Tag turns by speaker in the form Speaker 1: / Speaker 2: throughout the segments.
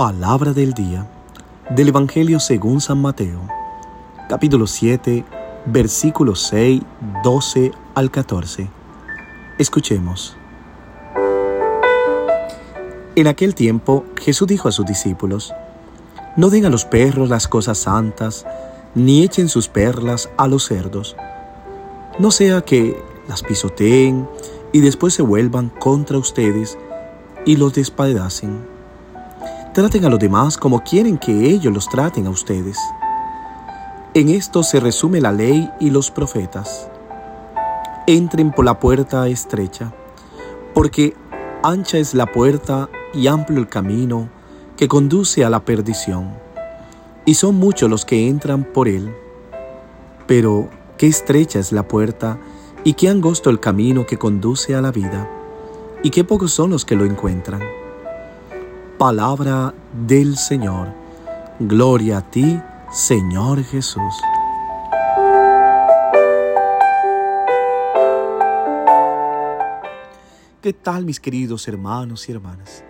Speaker 1: Palabra del día del Evangelio según San Mateo, capítulo 7, versículos 6, 12 al 14. Escuchemos. En aquel tiempo Jesús dijo a sus discípulos, No den a los perros las cosas santas, ni echen sus perlas a los cerdos, no sea que las pisoteen y después se vuelvan contra ustedes y los despedacen. Traten a los demás como quieren que ellos los traten a ustedes. En esto se resume la ley y los profetas. Entren por la puerta estrecha, porque ancha es la puerta y amplio el camino que conduce a la perdición, y son muchos los que entran por él. Pero qué estrecha es la puerta y qué angosto el camino que conduce a la vida, y qué pocos son los que lo encuentran. Palabra del Señor. Gloria a ti, Señor Jesús. ¿Qué tal mis queridos hermanos y hermanas?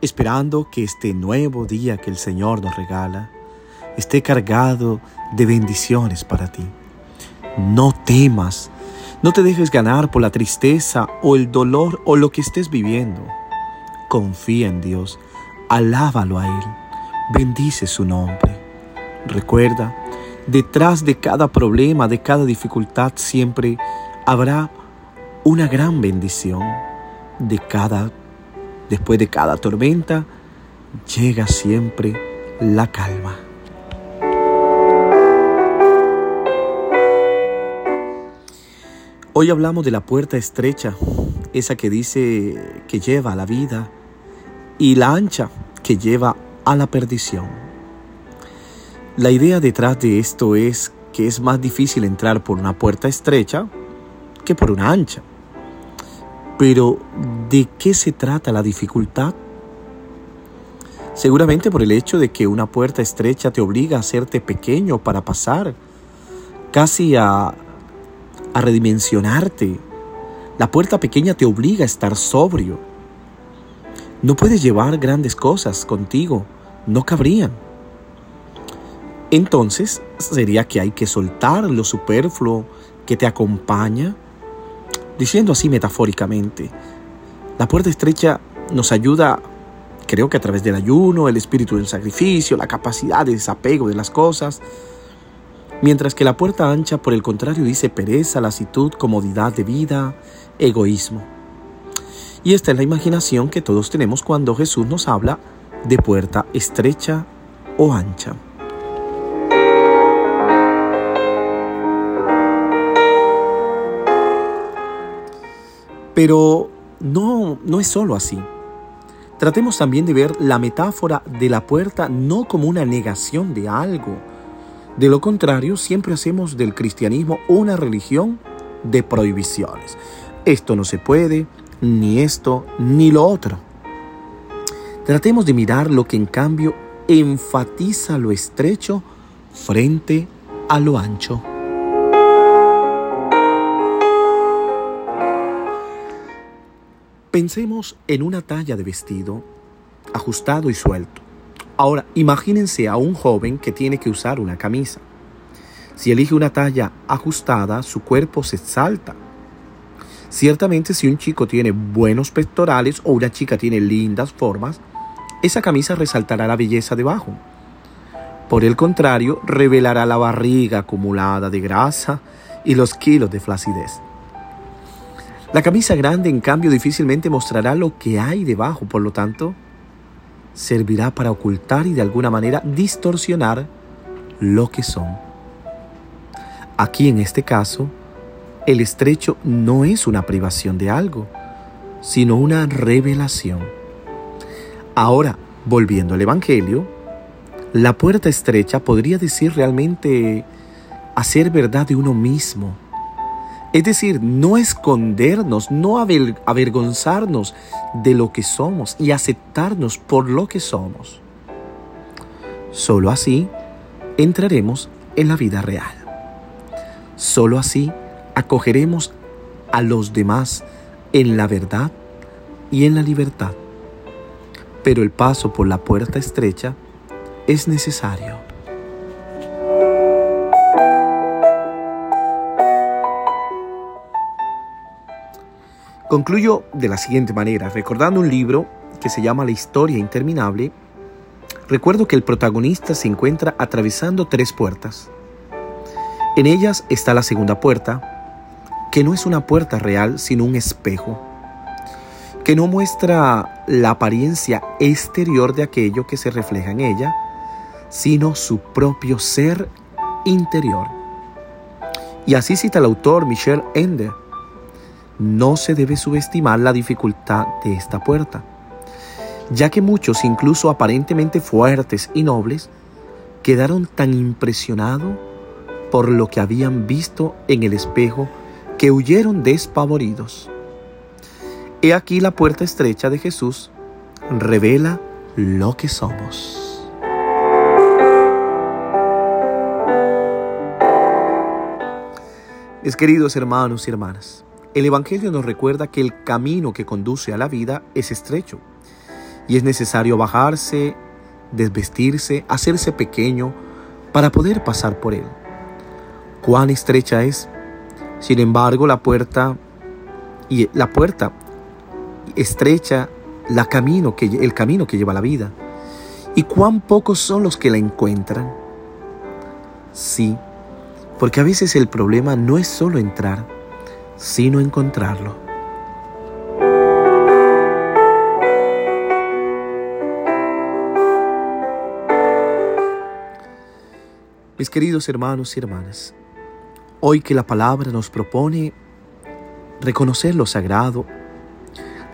Speaker 1: Esperando que este nuevo día que el Señor nos regala esté cargado de bendiciones para ti. No temas, no te dejes ganar por la tristeza o el dolor o lo que estés viviendo. Confía en Dios alábalo a Él, bendice su nombre. Recuerda, detrás de cada problema, de cada dificultad, siempre habrá una gran bendición. De cada, después de cada tormenta, llega siempre la calma. Hoy hablamos de la puerta estrecha, esa que dice que lleva a la vida, y la ancha, que lleva a la perdición. La idea detrás de esto es que es más difícil entrar por una puerta estrecha que por una ancha. Pero, ¿de qué se trata la dificultad? Seguramente por el hecho de que una puerta estrecha te obliga a hacerte pequeño para pasar, casi a, a redimensionarte. La puerta pequeña te obliga a estar sobrio no puedes llevar grandes cosas contigo, no cabrían. Entonces sería que hay que soltar lo superfluo que te acompaña, diciendo así metafóricamente. La puerta estrecha nos ayuda, creo que a través del ayuno, el espíritu del sacrificio, la capacidad de desapego de las cosas, mientras que la puerta ancha, por el contrario, dice pereza, lasitud, comodidad de vida, egoísmo. Y esta es la imaginación que todos tenemos cuando Jesús nos habla de puerta estrecha o ancha. Pero no, no es solo así. Tratemos también de ver la metáfora de la puerta no como una negación de algo. De lo contrario, siempre hacemos del cristianismo una religión de prohibiciones. Esto no se puede, ni esto ni lo otro. Tratemos de mirar lo que en cambio enfatiza lo estrecho frente a lo ancho. Pensemos en una talla de vestido ajustado y suelto. Ahora, imagínense a un joven que tiene que usar una camisa. Si elige una talla ajustada, su cuerpo se exalta Ciertamente si un chico tiene buenos pectorales o una chica tiene lindas formas, esa camisa resaltará la belleza debajo. Por el contrario, revelará la barriga acumulada de grasa y los kilos de flacidez. La camisa grande, en cambio, difícilmente mostrará lo que hay debajo, por lo tanto, servirá para ocultar y de alguna manera distorsionar lo que son. Aquí en este caso, el estrecho no es una privación de algo, sino una revelación. Ahora, volviendo al Evangelio, la puerta estrecha podría decir realmente hacer verdad de uno mismo. Es decir, no escondernos, no avergonzarnos de lo que somos y aceptarnos por lo que somos. Solo así entraremos en la vida real. Solo así acogeremos a los demás en la verdad y en la libertad. pero el paso por la puerta estrecha es necesario. Concluyo de la siguiente manera, recordando un libro que se llama La historia interminable, recuerdo que el protagonista se encuentra atravesando tres puertas. En ellas está la segunda puerta, que no es una puerta real, sino un espejo, que no muestra la apariencia exterior de aquello que se refleja en ella, sino su propio ser interior. Y así cita el autor Michel Ende. No se debe subestimar la dificultad de esta puerta ya que muchos, incluso aparentemente fuertes y nobles, quedaron tan impresionados por lo que habían visto en el espejo que huyeron despavoridos. He aquí la puerta estrecha de Jesús revela lo que somos. Mis queridos hermanos y hermanas, el Evangelio nos recuerda que el camino que conduce a la vida es estrecho y es necesario bajarse, desvestirse, hacerse pequeño para poder pasar por él. Cuán estrecha es. Sin embargo, la puerta y la puerta estrecha el camino que lleva la vida. Y cuán pocos son los que la encuentran. Sí, porque a veces el problema no es solo entrar, sino encontrarlo. Mis queridos hermanos y hermanas, hoy que la palabra nos propone reconocer lo sagrado,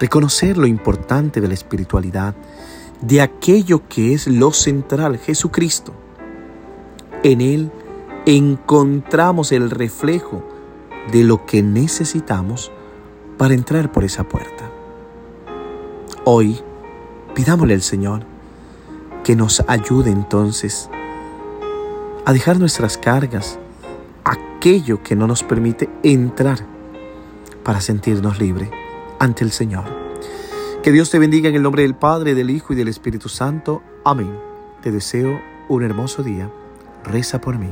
Speaker 1: reconocer lo importante de la espiritualidad, de aquello que es lo central, Jesucristo. En Él encontramos el reflejo de lo que necesitamos para entrar por esa puerta. Hoy pidámosle al Señor que nos ayude entonces a dejar nuestras cargas, aquello que no nos permite entrar para sentirnos libres ante el Señor. Que Dios te bendiga en el nombre del Padre, del Hijo y del Espíritu Santo. Amén. Te deseo un hermoso día. Reza por mí.